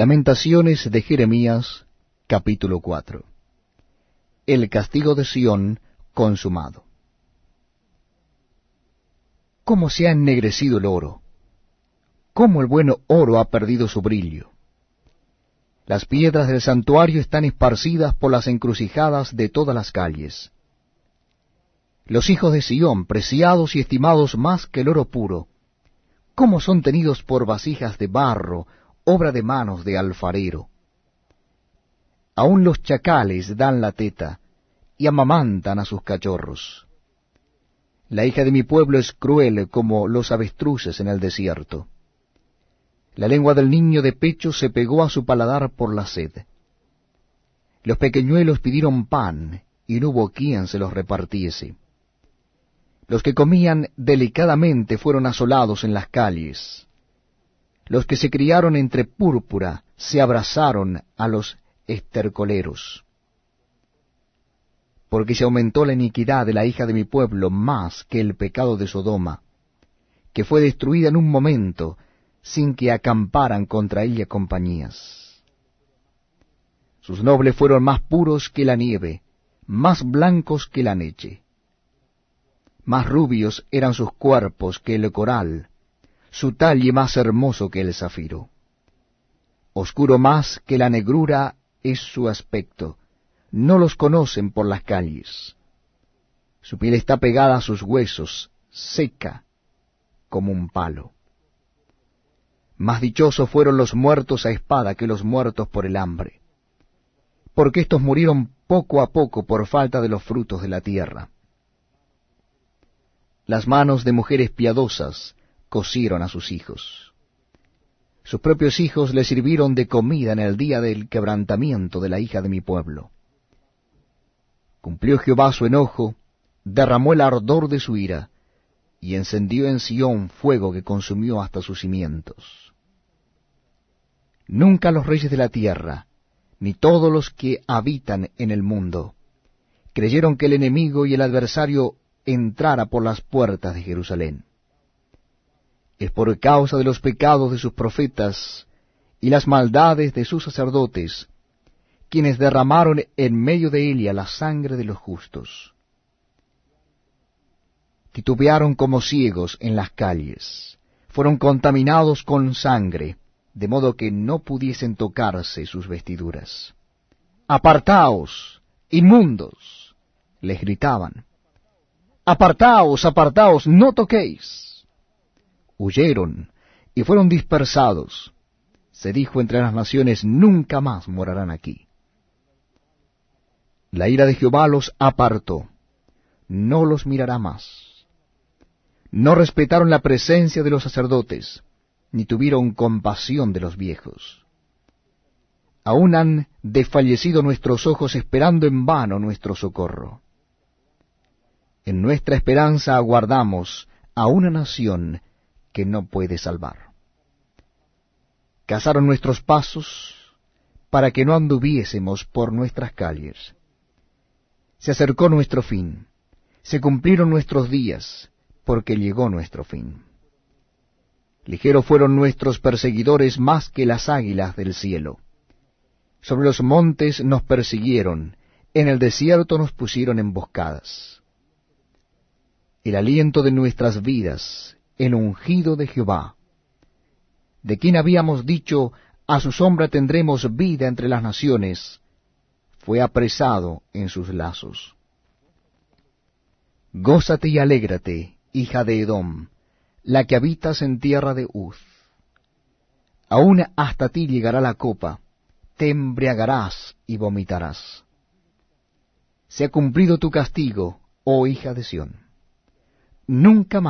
Lamentaciones de Jeremías, capítulo 4. El castigo de Sión consumado. ¿Cómo se ha ennegrecido el oro? ¿Cómo el bueno oro ha perdido su brillo? Las piedras del santuario están esparcidas por las encrucijadas de todas las calles. Los hijos de Sión, preciados y estimados más que el oro puro, ¿cómo son tenidos por vasijas de barro, obra de manos de alfarero. Aún los chacales dan la teta y amamantan a sus cachorros. La hija de mi pueblo es cruel como los avestruces en el desierto. La lengua del niño de pecho se pegó a su paladar por la sed. Los pequeñuelos pidieron pan, y no hubo quien se los repartiese. Los que comían delicadamente fueron asolados en las calles. Los que se criaron entre púrpura se abrazaron a los estercoleros. Porque se aumentó la iniquidad de la hija de mi pueblo más que el pecado de Sodoma, que fue destruida en un momento sin que acamparan contra ella compañías. Sus nobles fueron más puros que la nieve, más blancos que la neche. Más rubios eran sus cuerpos que el coral, su talle más hermoso que el zafiro. Oscuro más que la negrura es su aspecto, no los conocen por las calles. Su piel está pegada a sus huesos, seca como un palo. Más dichosos fueron los muertos a espada que los muertos por el hambre, porque éstos murieron poco a poco por falta de los frutos de la tierra. Las manos de mujeres piadosas cosieron a sus hijos. Sus propios hijos le sirvieron de comida en el día del quebrantamiento de la hija de mi pueblo. Cumplió Jehová su enojo, derramó el ardor de su ira, y encendió en Sión fuego que consumió hasta sus cimientos. Nunca los reyes de la tierra, ni todos los que habitan en el mundo, creyeron que el enemigo y el adversario entrara por las puertas de Jerusalén es por causa de los pecados de sus profetas y las maldades de sus sacerdotes, quienes derramaron en medio de ella la sangre de los justos. Titubearon como ciegos en las calles, fueron contaminados con sangre, de modo que no pudiesen tocarse sus vestiduras. Apartaos, inmundos, les gritaban. Apartaos, apartaos, no toquéis huyeron y fueron dispersados. Se dijo entre las naciones, nunca más morarán aquí. La ira de Jehová los apartó, no los mirará más. No respetaron la presencia de los sacerdotes, ni tuvieron compasión de los viejos. Aún han desfallecido nuestros ojos esperando en vano nuestro socorro. En nuestra esperanza aguardamos a una nación que no puede salvar. Cazaron nuestros pasos para que no anduviésemos por nuestras calles. Se acercó nuestro fin, se cumplieron nuestros días, porque llegó nuestro fin. Ligeros fueron nuestros perseguidores más que las águilas del cielo. Sobre los montes nos persiguieron, en el desierto nos pusieron emboscadas. El aliento de nuestras vidas el ungido de Jehová, de quien habíamos dicho, a su sombra tendremos vida entre las naciones, fue apresado en sus lazos. Gózate y alégrate, hija de Edom, la que habitas en tierra de Uz. Aún hasta ti llegará la copa, te embriagarás y vomitarás. Se ha cumplido tu castigo, oh hija de Sión. Nunca más